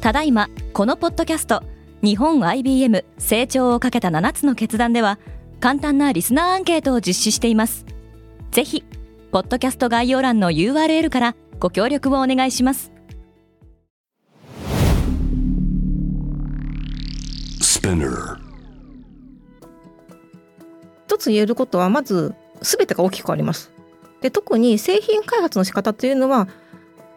ただいまこのポッドキャスト日本 IBM 成長をかけた7つの決断では簡単なリスナーアンケートを実施しています。ぜひポッドキャスト概要欄の URL からご協力をお願いします。一つ言えることはまず全てが大きく変わります。で特に製品開発の仕方というのは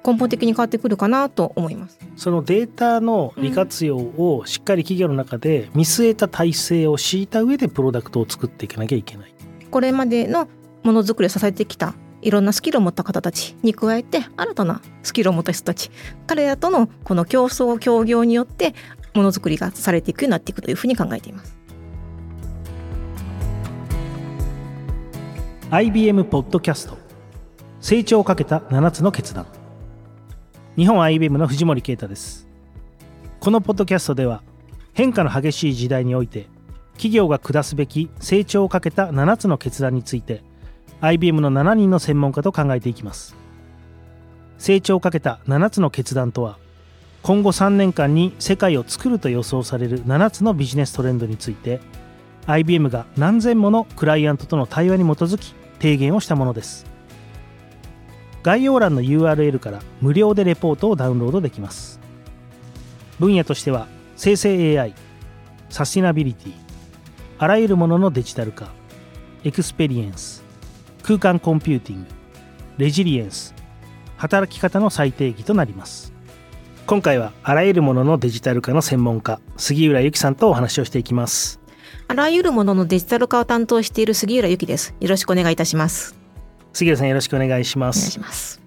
根本的に変わってくるかなと思います。そのデータの利活用をしっかり企業の中で見据えた体制を敷いた上でプロダクトを作っていかなきゃいけない。これまでのものづくりを支えてきたいろんなスキルを持った方たちに加えて新たなスキルを持った人たち彼らとのこの競争協業によってものづくりがされていくようになっていくというふうに考えています。IBM ポッドキャスト。成長をかけた7つの決断日本 IBM の藤森啓太です。このポッドキャストでは変化の激しい時代において企業が下すべき成長をかけた7つの決断について IBM の7人の専門家と考えていきます。成長をかけた7つの決断とは今後3年間に世界を作ると予想される7つのビジネストレンドについて IBM が何千ものクライアントとの対話に基づき提言をしたものです。概要欄の URL から無料でレポートをダウンロードできます。分野としては生成 AI サスティナビリティあらゆるもののデジタル化エクスペリエンス空間コンピューティングレジリエンス働き方の再定義となります。今回はあらゆるもののデジタル化の専門家杉浦由紀さんとお話をしていきます。あらゆるもののデジタル化を担当している杉浦由紀です。よろしくお願いいたします。杉浦さんよろしくお願いします。お願いします。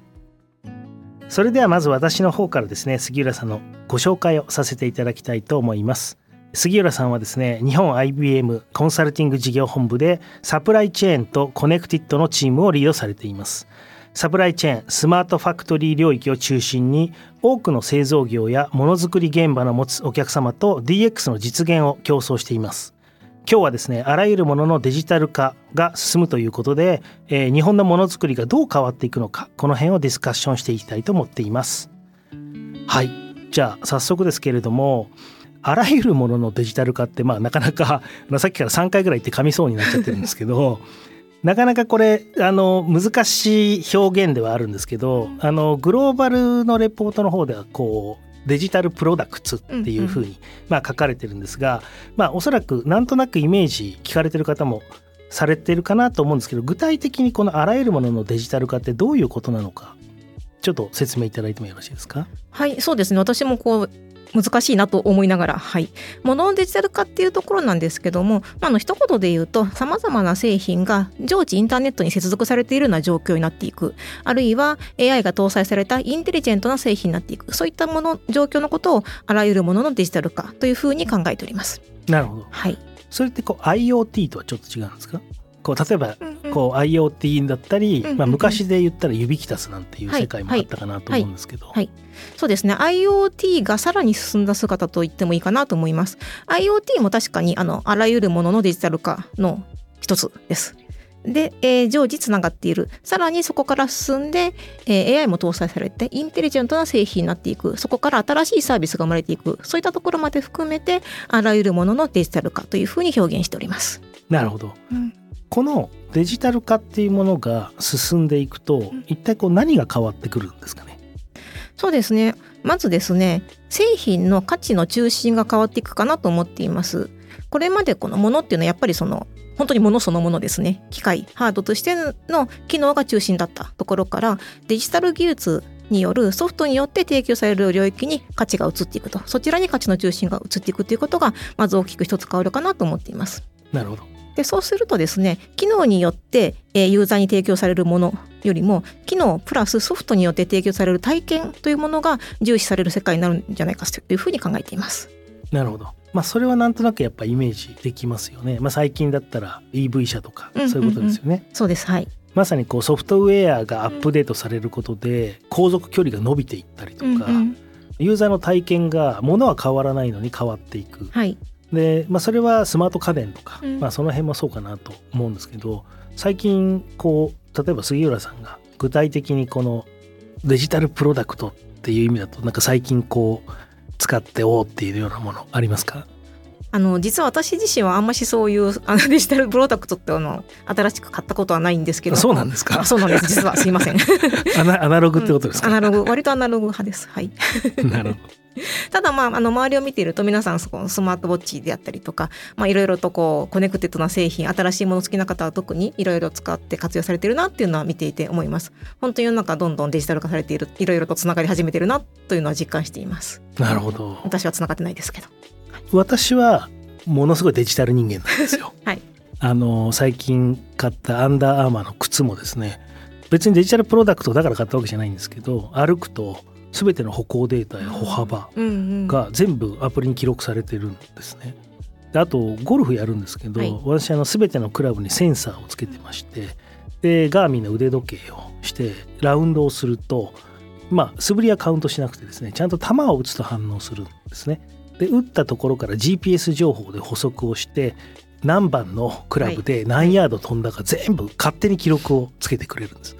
それではまず私の方からですね杉浦さんのご紹介をさせていただきたいと思います。杉浦さんはですね日本 IBM コンサルティング事業本部でサプライチェーンとコネクティッドのチームをリードされています。サプライチェーンスマートファクトリー領域を中心に多くの製造業やものづくり現場の持つお客様と DX の実現を共創しています今日はですねあらゆるもののデジタル化が進むということで、えー、日本のものづくりがどう変わっていくのかこの辺をディスカッションしていきたいと思っています。はい。じゃあ早速ですけれどもあらゆるもののデジタル化ってまあなかなかさっきから3回ぐらい言って噛みそうになっちゃってるんですけど なかなかこれあの難しい表現ではあるんですけどあのグローバルのレポートの方ではこうデジタルプロダクツっていうふうに、まあ、書かれてるんですが、まあ、おそらくなんとなくイメージ聞かれてる方もされてるかなと思うんですけど具体的にこのあらゆるもののデジタル化ってどういうことなのかちょっと説明いただいてもよろしいですか？はいそうですね。私もこう難しいなと思いながら、はい、物のデジタル化っていうところなんですけども、まあ、の一言で言うとさまざまな製品が常時インターネットに接続されているような状況になっていく。あるいは AI が搭載されたインテリジェントな製品になっていく。そういったもの状況のことをあらゆるもののデジタル化というふうに考えております。なるほど、はい、それってこう IoT とはちょっと違うんですか？こう例えばこう IoT だったり、まあ、昔で言ったら指キタスなんていう世界もあったかなと思うんですけど、はい、はい、そうですね。IoT がさらに進んだ姿と言ってもいいかなと思います。IoT も確かにあのあらゆるもののデジタル化の一つです。で、えー、常時つながっている。さらにそこから進んで、えー、AI も搭載されてインテリジェントな製品になっていく。そこから新しいサービスが生まれていく。そういったところまで含めてあらゆるもののデジタル化というふうに表現しております。なるほど、うんこのデジタル化っていうものが進んでいくと、一体こう何が変わってくるんですかね？そうですね。まずですね製品の価値の中心が変わっていくかなと思っています。これまでこのものっていうのはやっぱりその本当にものそのものですね。機械ハードとしての機能が中心だったところからデジタル技術によるソフトによって提供される領域に価値が移っていくと。そちらに価値の中心が移っていくということがまず大きく一つ変わるかなと思っています。なるほどでそうするとですね機能によって、えー、ユーザーに提供されるものよりも機能プラスソフトによって提供される体験というものが重視される世界になるんじゃないかというふうに考えています。なるほど。まあそれはなんとなくやっぱイメージできますよね。まあ最近だったら EV 車とかそういうことですよね。うんうんうん、そうですはい。まさにこうソフトウェアがアップデートされることで航続距離が伸びていったりとか、うんうん、ユーザーの体験がものは変わらないのに変わっていく、はい、で、まあ、それはスマート家電とか、うん、まあ、その辺もそうかなと思うんですけど最近こう例えば杉浦さんが具体的にこのデジタルプロダクトっていう意味だとなんか最近こう使っておっていうようなものありますか？あの実は私自身はあんましそういう あのデジタルプロダクトってあの新しく買ったことはないんですけど。そうなんですか？そうなんです。実はすいません。アナアナログってことですか、うん、アナログ。割とアナログ派です。はい。なるほど ただまああの周りを見ていると皆さんそこスマートウォッチであったりとかまあいろいろとこうコネクテッドな製品新しいもの好きな方は特にいろいろ使って活用されているなっていうのは見ていて思います。本当に世の中どんどんデジタル化されているいろいろとつながり始めているなというのは実感しています。なるほど。私はつながってないですけど。私はものすごいデジタル人間なんですよ。はい。あの最近買ったアンダーアーマーの靴もですね別にデジタルプロダクトだから買ったわけじゃないんですけど歩くと全ての歩行データや歩幅うんうんが全部アプリに記録されてるんですね。であとゴルフやるんですけど、はい私あの全てのクラブにセンサーをつけてましてでガーミンの腕時計をしてラウンドをするとまあ素振りはカウントしなくてですねちゃんと球を打つと反応するんですね。で打ったところから GPS 情報で補足をして何番のクラブで何ヤード飛んだか全部勝手に記録をつけてくれるんです。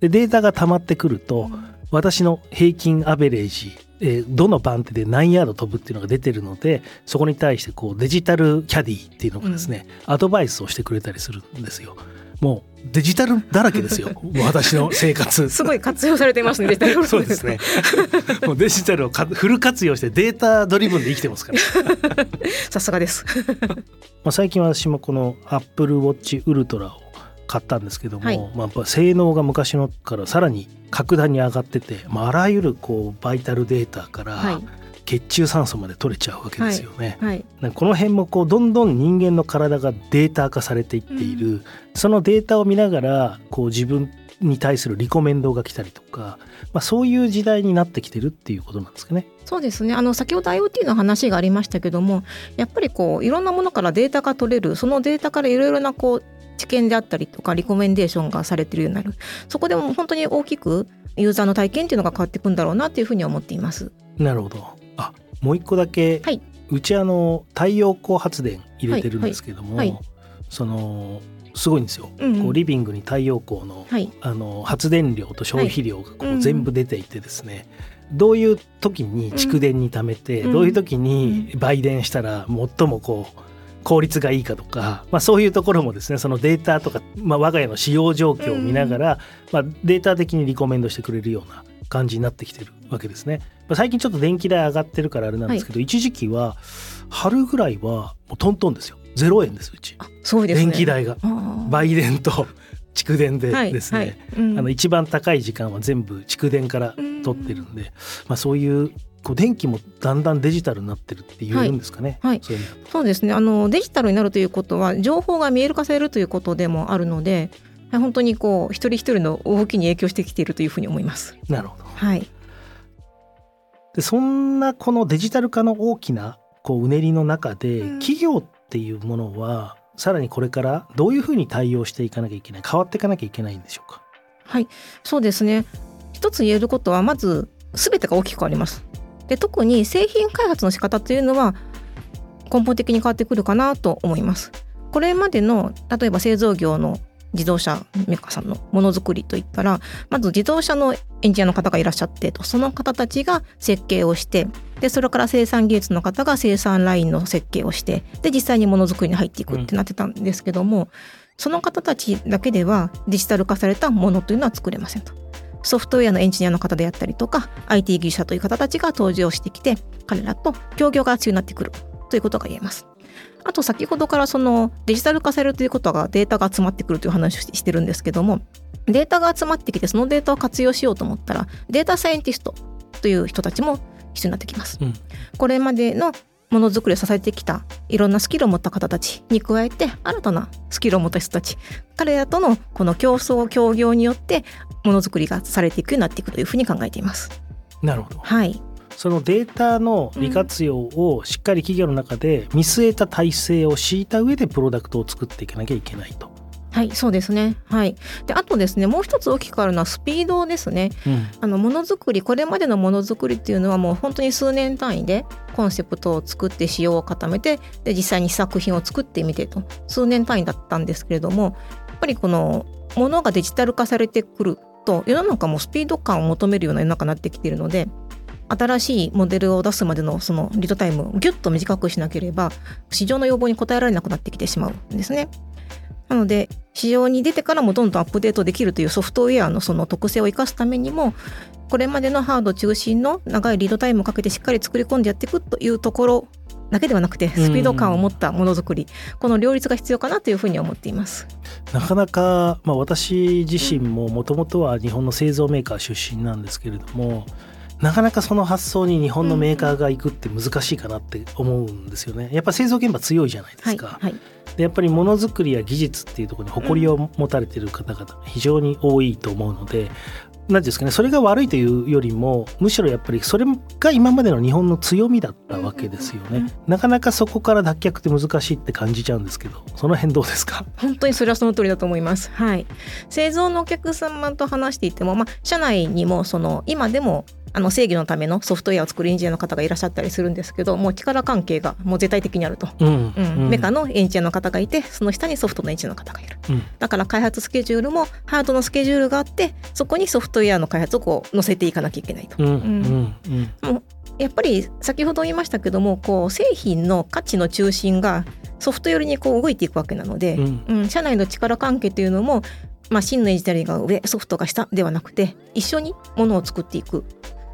でデータが溜まってくると、私の平均アベレージ、えーどの番手で何ヤード飛ぶっていうのが出てるのでそこに対してこうデジタルキャディっていうのがですね、アドバイスをしてくれたりするんですよ。もうデジタルだらけですよ 私の生活。すごい活用されていますねデジタルそうですね。もうデジタルをかフル活用してデータドリブンで生きてますから。さすがです まあ最近私もこの Apple Watch Ultra を買ったんですけども、はい。まあ、やっぱ性能が昔のからさらに格段に上がってて、まあ、あらゆるこうバイタルデータからはい。血中酸素まで取れちゃうわけですよね。はい。なんかこの辺もこうどんどん人間の体がデータ化されていっている、そのデータを見ながらこう自分に対するリコメンドが来たりとか、まあ、そういう時代になってきてるっていうことなんですかね。そうですね。あの先ほど IoT の話がありましたけどもやっぱりこういろんなものからデータが取れるそのデータからいろいろなこう知見であったりとかリコメンデーションがされているようになる。そこでも本当に大きくユーザーの体験っていうのが変わっていくんだろうなっていうふうには思っています。なるほど。あもう一個だけ、はい。うちあの太陽光発電入れてるんですけども、はいはいそのすごいんですよ、うんうん。こうリビングに太陽光の,、はい。あの発電量と消費量がこうんううん全部出ていてですね、どういう時に蓄電に貯めて、うんどういう時に売電したら最もこう効率がいいかとか、まあ、そういうところもですねそのデータとか、まあ、我が家の使用状況を見ながら、まあ、データ的にリコメンドしてくれるような感じになってきてるわけですね。まあ最近ちょっと電気代上がってるからあれなんですけど、一時期は春ぐらいはもうトントンですよ。0円ですうち、あそうですね。電気代が。あー。売電と 蓄電ではいですね、はいうん。あの一番高い時間は全部蓄電から取ってるんで、まあ、そういうこう電気もだんだんデジタルになってるって言えるんですかね、はい。はい。そうそうですね。あのデジタルになるということは情報が見える化されるということでもあるので本当にこう一人一人の動きに影響してきているというふうに思います。なるほど。はい、でそんなこのデジタル化の大きなこううねりの中で、うん。企業っていうものはさらにこれからどういうふうに対応していかなきゃいけない変わっていかなきゃいけないんでしょうか？はい、そうですね。一つ言えることはまず全てが大きく変わります。で特に製品開発の仕方というのは根本的に変わってくるかなと思います。これまでの例えば製造業の自動車メーカーさんのものづくりといったらまず自動車のエンジニアの方がいらっしゃってとその方たちが設計をしてでそれから生産技術の方が生産ラインの設計をしてで実際にものづくりに入っていくってなってたんですけども、その方たちだけではデジタル化されたものというのは作れませんと。ソフトウェアのエンジニアの方であったりとか IT 技術者という方たちが登場してきて彼らと協業が必要になってくるということが言えます。あと先ほどからそのデジタル化されるということがデータが集まってくるという話をししてるんですけどもデータが集まってきてそのデータを活用しようと思ったらデータサイエンティストという人たちも必要になってきます。うんこれまでのものづくりを支えてきたいろんなスキルを持った方たちに加えて新たなスキルを持った人たち彼らとのこの競争協業によってものづくりがされていくようになっていくというふうに考えています。なるほどはい、そのデータの利活用をしっかり企業の中で見据えた体制を敷いた上でプロダクトを作っていかなきゃいけないと。はい、そうですね。はい。で、あとですね、もう一つ大きくあるのはスピードですね。うんあのものづくり、これまでのものづくりっていうのはもう本当に数年単位でコンセプトを作って仕様を固めて、で実際に試作品を作ってみてと数年単位だったんですけれども、やっぱりこのものがデジタル化されてくると世の中もスピード感を求めるような世の中になってきているので。新しいモデルを出すまでのそのリードタイムをギュッと短くしなければ市場の要望に応えられなくなってきてしまうんですね。なので市場に出てからもどんどんアップデートできるというソフトウェアのその特性を生かすためにもこれまでのハード中心の長いリードタイムをかけてしっかり作り込んでやっていくというところだけではなくてスピード感を持ったものづくり、この両立が必要かなというふうに思っていますなかなか、まあ、私自身ももともとは日本の製造メーカー出身なんですけれどもなかなかその発想に日本のメーカーが行くって難しいかなって思うんですよね。やっぱ製造現場強いじゃないですか。はいはい、でやっぱりものづくりや技術っていうところに誇りを持たれてる方々非常に多いと思うので何ですかねそれが悪いというよりもむしろやっぱりそれが今までの日本の強みだったわけですよね、なかなかそこから脱却って難しいって感じちゃうんですけどその辺どうですか？本当にそれはその通りだと思います。はい。製造のお客様と話していてもまあ社内にもその今でもあの正義のためのソフトウェアを作るエンジニアの方がいらっしゃったりするんですけどもう力関係がもう絶対的にあると、うん。うん、メカのエンジニアの方がいてその下にソフトのエンジニアの方がいる、うん、だから開発スケジュールもハードのスケジュールがあってそこにソフトウェアの開発をこう載せていかなきゃいけないと。うん。もうやっぱり先ほど言いましたけどもこう製品の価値の中心がソフト寄りにこう動いていくわけなので、うん。社内の力関係というのもまあ、真のエンジニアが上ソフトが下ではなくて一緒にものを作っていく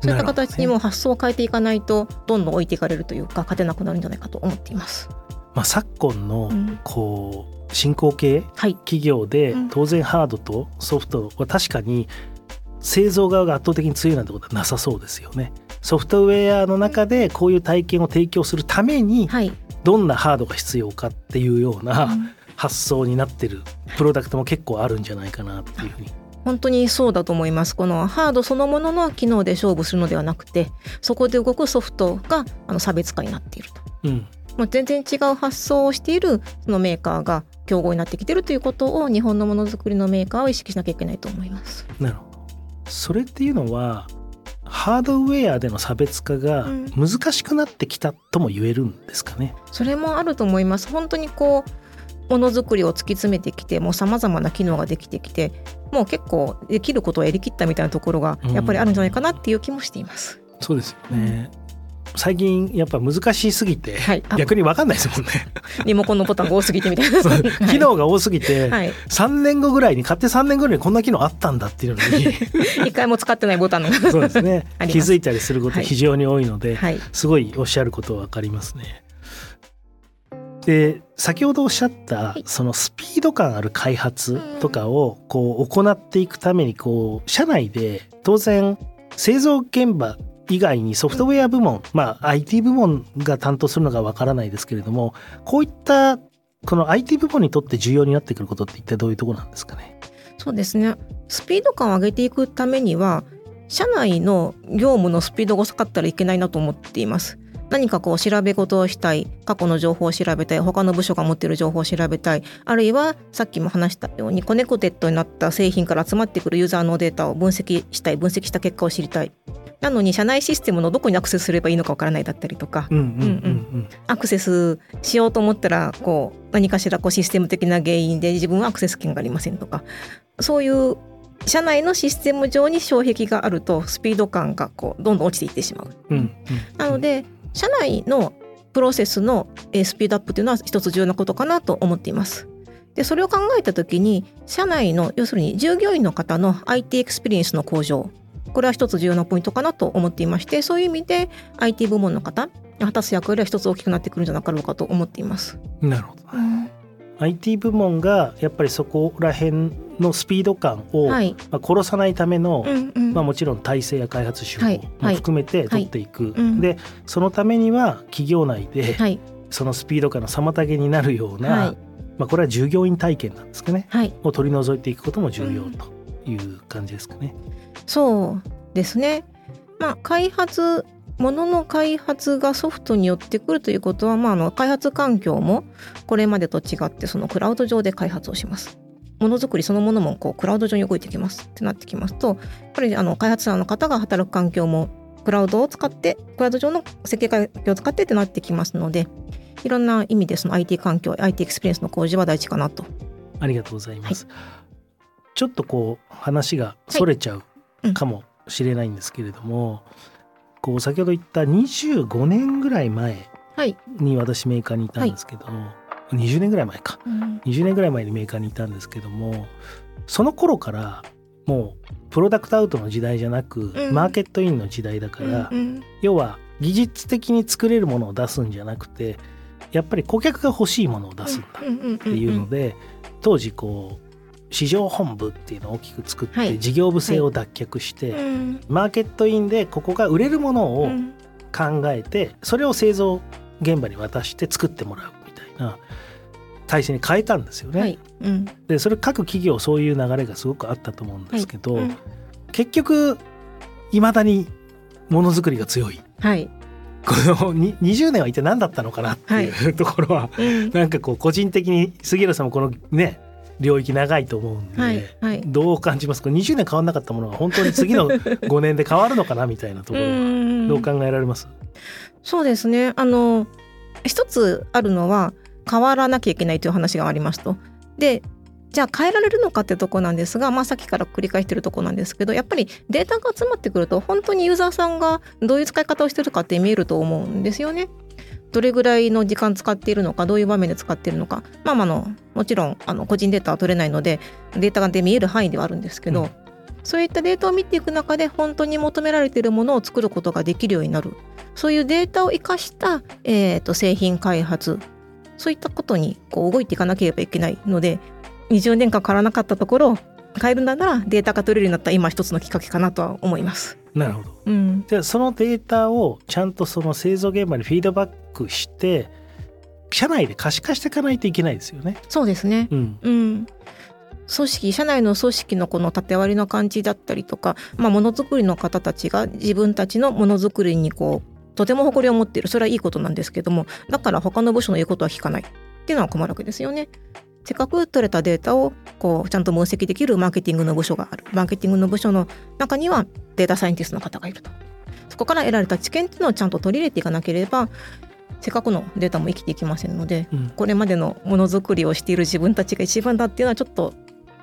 そういった形にも発想を変えていかないとどんどん置いていかれるというか勝てなくなるんじゃないかと思っています。まあ、昨今のこう、進行形企業で当然ハードとソフトは確かに製造側が圧倒的に強いなんてことはなさそうですよね。ソフトウェアの中でこういう体験を提供するためにどんなハードが必要かっていうような発想になってるプロダクトも結構あるんじゃないかなっていうふうに本当にそうだと思います。このハードそのものの機能で勝負するのではなくてそこで動くソフトがあの差別化になっていると、うん、まあ、全然違う発想をしているそのメーカーが競合になってきているということを日本のものづくりのメーカーは意識しなきゃいけないと思います。なるほど。それっていうのはハードウェアでの差別化が難しくなってきたとも言えるんですかね、うん、それもあると思います。本当にこうものづくりを突き詰めてきてもうさまざまな機能ができてきてもう結構できることをやりきったみたいなところがやっぱりあるんじゃないかなっていう気もしています。うん、そうですよね、最近やっぱ難しすぎて、はい、逆に分かんないですもんね。リモコンのボタンが多すぎてみたいな。機能が多すぎて、はい、3年後ぐらいに買って3年後ぐらいにこんな機能あったんだっていうのに。一回も使ってないボタンがそうですね。気づいたりすること非常に多いので、はい、すごいおっしゃることは分かりますね。で先ほどおっしゃったそのスピード感ある開発とかをこう行っていくためにこう社内で当然製造現場以外にソフトウェア部門、まあ IT 部門が担当するのかわからないですけれどもこういったこの IT 部門にとって重要になってくることって一体どういうところなんですかね？そうですね。スピード感を上げていくためには社内の業務のスピードが遅かったらいけないなと思っています。何かこう調べ事をしたい過去の情報を調べたい他の部署が持っている情報を調べたいあるいはさっきも話したようにコネクテッドになった製品から集まってくるユーザーのデータを分析したい分析した結果を知りたい。なのに社内システムのどこにアクセスすればいいのかわからないだったりとか。アクセスしようと思ったらこう何かしらこうシステム的な原因で自分はアクセス権がありませんとか。そういう社内のシステム上に障壁があるとスピード感がこうどんどん落ちていってしまう。うんうん、なので社内のプロセスのスピードアップというのは一つ重要なことかなと思っています。でそれを考えた時に社内の要するに従業員の方の IT エクスペリエンスの向上これは一つ重要なポイントかなと思っていましてそういう意味で IT 部門の方果たす役割は一つ大きくなってくるんじゃなかろうかと思っています。なるほど、うん IT 部門がやっぱりそこら辺のスピード感を、はい、まあ、殺さないための、うんうん、まあ、もちろん体制や開発手法も含めて取っていく、はいはい、でそのためには企業内で、そのスピード感の妨げになるような、まあ、これは従業員体験なんですかね、を取り除いていくことも重要という感じですかね。そうですね、まあ、開発ものの開発がソフトによってくるということは、まあ、あの開発環境もこれまでと違ってそのクラウド上で開発をします。ものづくりそのものもこうクラウド上に動いてきますってなってきますとやっぱりあの開発者の方が働く環境もクラウドを使ってクラウド上の設計環境を使ってってなってきますのでいろんな意味でその IT 環境 IT エクスペリエンスの向上は大事かなと。ありがとうございます。はい、ちょっとこう話がそれちゃうかもしれないんですけれども、はいこう先ほど言った25年ぐらい前はい。に私メーカーにいたんですけど、20年ぐらい前か。うん。20年ぐらい前にメーカーにいたんですけどもその頃からもうプロダクトアウトの時代じゃなく、うん。マーケットインの時代だから、うん要は技術的に作れるものを出すんじゃなくてやっぱり顧客が欲しいものを出すんだっていうので、当時こう市場本部っていうのを大きく作って、はい。事業部制を脱却して、うん。マーケットインでここが売れるものをうん考えて、それを製造現場に渡して作ってもらうみたいな体制に変えたんですよね。はい。うん。でそれ各企業そういう流れがすごくあったと思うんですけど、うん。結局いまだにものづくりが強い。はい。このに20年は一体何だったのかなっていう、ところはうん。なんかこう個人的に杉浦さんもこのね領域長いと思うんで、はいはい。どう感じますか？20年変わんなかったものが本当に次の 5年で変わるのかなみたいなところはんどう考えられます、そうですね。あの一つあるのは変わらなきゃいけないという話がありますと。でじゃあ変えられるのかってとこなんですが、まあ、さっきから繰り返してるとこなんですけどやっぱりデータが集まってくると本当にユーザーさんがどういう使い方をしてるかって見えると思うんですよね。どれぐらいの時間使っているのかどういう場面で使っているのか。まあまああのもちろんあの個人データは取れないのでデータがで見える範囲ではあるんですけど、うん。そういったデータを見ていく中で本当に求められているものを作ることができるようになる。そういうデータを生かした、えー、と製品開発そういったことにこう動いていかなければいけないので20年間変わらなかったところを変えるんだならデータが取れるようになった今一つのきっかけかなとは思います。なるほど。うん、じゃあそのデータをちゃんとその製造現場にフィードバックして社内で可視化していかないといけないですよね。そうですね。うん、うん、組織社内の組織のこの縦割りの感じだったりとか、まあ、ものづくりの方たちが自分たちのものづくりにこうとても誇りを持っているそれはいいことなんですけどもだから他の部署の言うことは聞かないっていうのは困るわけですよね。せっかく取れたデータをこうちゃんと分析できるマーケティングの部署があるマーケティングの部署の中にはデータサイエンティストの方がいるとそこから得られた知見っていうのをちゃんと取り入れていかなければせっかくのデータも生きていきませんのでうんこれまでのものづくりをしている自分たちが一番だっていうのはちょっと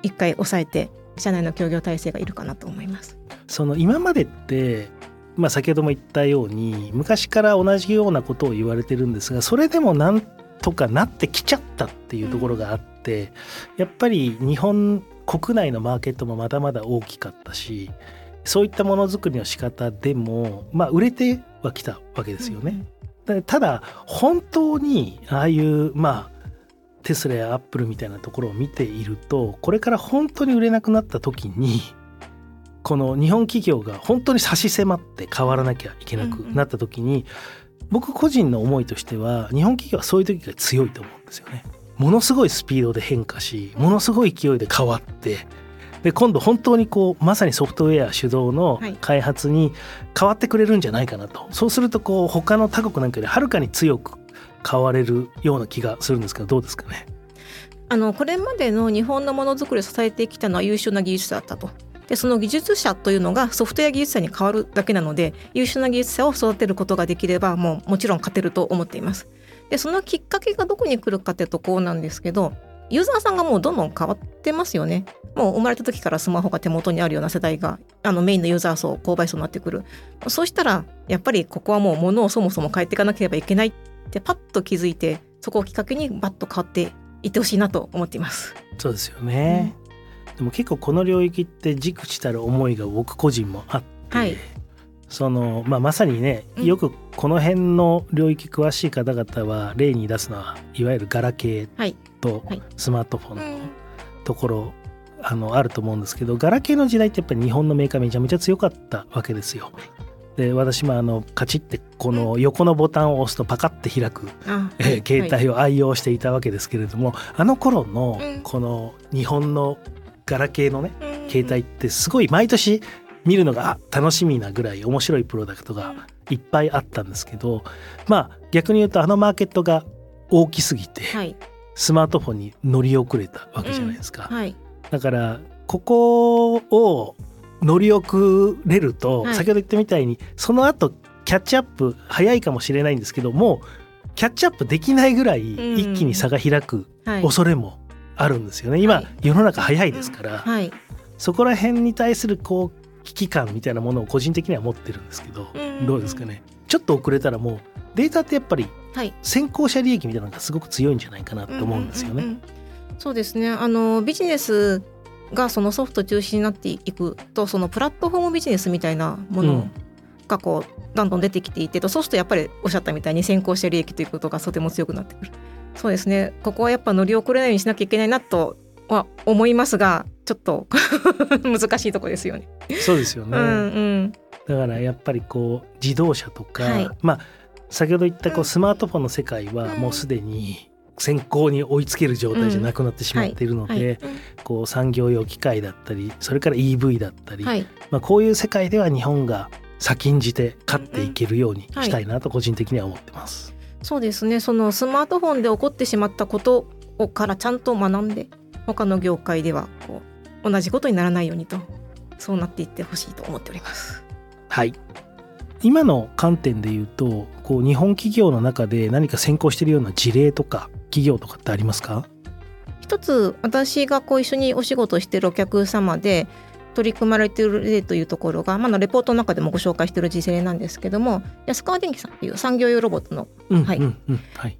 一回抑えて社内の協業体制がいるかなと思います。その今までって、まあ、先ほども言ったように昔から同じようなことを言われてるんですがそれでもなんとかなってきちゃったっていうところがあって、やっぱり日本国内のマーケットもまだまだ大きかったしそういったものづくりの仕方でも、まあ、売れてはきたわけですよね。だただ本当にああいうまあテスラやアップルみたいなところを見ているとこれから本当に売れなくなった時にこの日本企業が本当に差し迫って変わらなきゃいけなくなった時に、僕個人の思いとしては日本企業はそういう時が強いと思うんですよね。ものすごいスピードで変化しものすごい勢いで変わってで今度本当にこうまさにソフトウェア主導のはい開発に変わってくれるんじゃないかなと、そうするとこう他の他国なんかよりはるかに強く変われるような気がするんですけどどうですかね？あのこれまでの日本のものづくりを支えてきたのは優秀な技術者だったと。でその技術者というのがソフトウェア技術者に変わるだけなので優秀な技術者を育てることができればもうもちろん勝てると思っています。でそのきっかけがどこに来るかってとこなんですけどユーザーさんがもうどんどん変わってますよね。もう生まれた時からスマホが手元にあるような世代があのメインのユーザー層購買層になってくるそうしたらやっぱりここはもう物をそもそも変えていかなければいけないってパッと気づいてそこをきっかけにバッと変わっていってほしいなと思っています。そうですよね、でも結構この領域って軸地たる思いが僕個人もあって、はいそのまあ、まさにねうん。よくこの辺の領域詳しい方々は例に出すのはいわゆるガラケーはい。とはい。スマートフォンのところ、あのあると思うんですけどガラケーの時代ってやっぱり日本のメーカーめちゃめちゃ強かったわけですよ。で私もあのカチッてこの横のボタンを押すとパカッて開くあえー携帯を愛用していたわけですけれども、あの頃のうん。この日本のガラケーのね帯携帯ってすごい毎年見るのがあ楽しみなぐらい面白いプロダクトがいっぱいあったんですけどまあ逆に言うとあのマーケットが大きすぎてはい。スマートフォンに乗り遅れたわけじゃないですか。はい。だからここを乗り遅れると、はい。先ほど言ったみたいにその後キャッチアップ早いかもしれないんですけどもうキャッチアップできないぐらいん。一気に差が開くはい。恐れもあるんですよね。今、はい。世の中早いですから、はい。そこら辺に対するこう危機感みたいなものを個人的には持ってるんですけど、うん。どうですかね。ちょっと遅れたらもうデータってやっぱりはい。先行者利益みたいなのがすごく強いんじゃないかなと思うんですよね。うんうんうん。そうですね。あのビジネスがそのソフト中心になっていくとそのプラットフォームビジネスみたいなものがこうどんどん出てきていてとそうするとやっぱりおっしゃったみたいに先行者利益ということがとても強くなってくる。そうですね。ここはやっぱ乗り遅れないようにしなきゃいけないなとは思いますがちょっと 難しいとこですよね。そうですよね、うんうん。だからやっぱりこう自動車とか、はい。まあ先ほど言ったこううん。スマートフォンの世界はもうすでに先行に追いつける状態じゃなくなってしまっているのはい。で、こう産業用機械だったりそれから EV だったり、はい。まあ、こういう世界では日本が先んじて勝っていけるようにしたいなと個人的には思ってます。そうですね。そのスマートフォンで起こってしまったことをからちゃんと学んで他の業界ではこう同じことにならないようにとそうなっていってほしいと思っております。はい。今の観点で言うとこう日本企業の中で何か先行しているような事例とか企業とかってありますか？一つ私がこう一緒にお仕事をしているお客様で取り組まれている例というところが、まあ、レポートの中でもご紹介している事例なんですけども安川電機さんという産業用ロボットの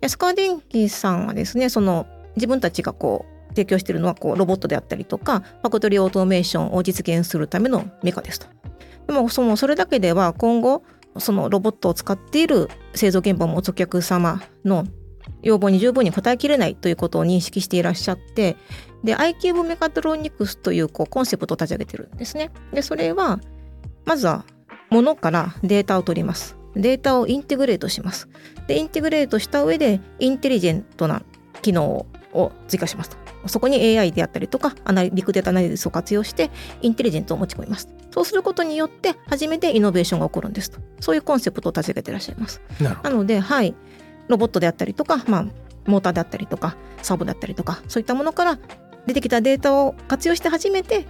安川電機さんはですねその自分たちがこう提供しているのはこうロボットであったりとかファクトリーオートメーションを実現するためのメカですと。でもそのそれだけでは今後そのロボットを使っている製造現場を持つお客様の要望に十分に応えきれないということを認識していらっしゃってで iCube メカトロニクスというこうコンセプトを立ち上げてるんですね。でそれはまずは物からデータを取ります。データをインテグレートします。でインテグレートした上でインテリジェントな機能を追加しますと。そこに AI であったりとかアナリビッグデータアナリシスを活用してインテリジェントを持ち込みます。そうすることによって初めてイノベーションが起こるんですと。そういうコンセプトを立ち上げていらっしゃいます。なので、はい、ロボットであったりとか、まあ、モーターであったりとか、サーボであったりとか、そういったものから出てきたデータを活用して初めて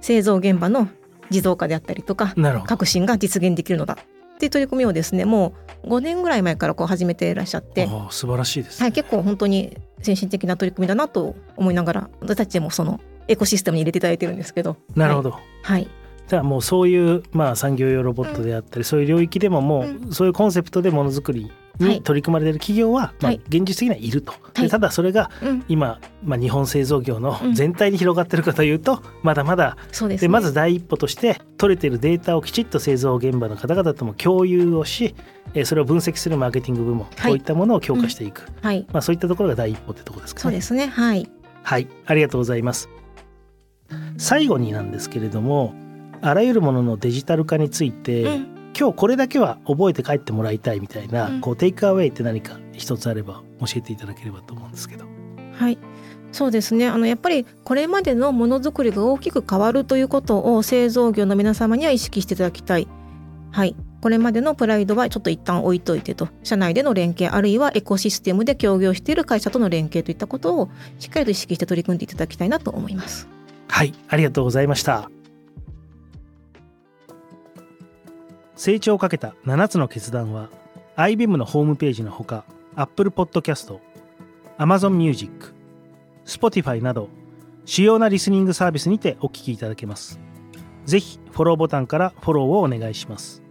製造現場の自動化であったりとか、革新が実現できるのだっていう取り組みをですね、もう5年ぐらい前からこう始めていらっしゃって、ああ素晴らしいです、はい、結構本当に先進的な取り組みだなと思いながら、私たちでもそのエコシステムに入れていただいてるんですけど。なるほど、はい。じゃあもうそういう、まあ、産業用ロボットであったり、そういう領域でももう、そういうコンセプトでものづくりはいに取り組まれている企業は、まあはい、現実的にはいると、はいでただそれがうん、今、まあ、日本製造業のうん全体に広がってるかというと、まだまだそうです、でね。まず第一歩として取れているデータをきちっと製造現場の方々とも共有をしえーそれを分析するマーケティング部門、はいこういったものを強化していく、はい。まあ、そういったところが第一歩ってところですかね。そうですね。はい。はい、ありがとうございます。最後になんですけれども、あらゆるもののデジタル化について、うん今日これだけは覚えて帰ってもらいたいみたいな、うんこうテイクアウェイって何か一つあれば教えていただければと思うんですけど。はい。そうですねあのやっぱりこれまでのものづくりが大きく変わるということを製造業の皆様には意識していただきたい。はい。これまでのプライドはちょっと一旦置いといてと社内での連携あるいはエコシステムで協業している会社との連携といったことをしっかりと意識して取り組んでいただきたいなと思います。はい、ありがとうございました。成長をかけた7つの決断は IBM のホームページのほか Apple Podcast、Amazon Music、Spotify など主要なリスニングサービスにてお聞きいただけます。ぜひフォローボタンからフォローをお願いします。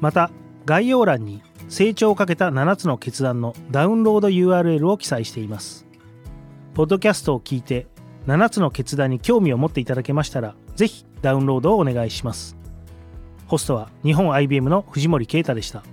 また概要欄に成長をかけた7つの決断のダウンロード URL を記載しています。ポッドキャストを聞いて7つの決断に興味を持っていただけましたらぜひダウンロードをお願いしますホストは日本 IBM の藤森啓太でした。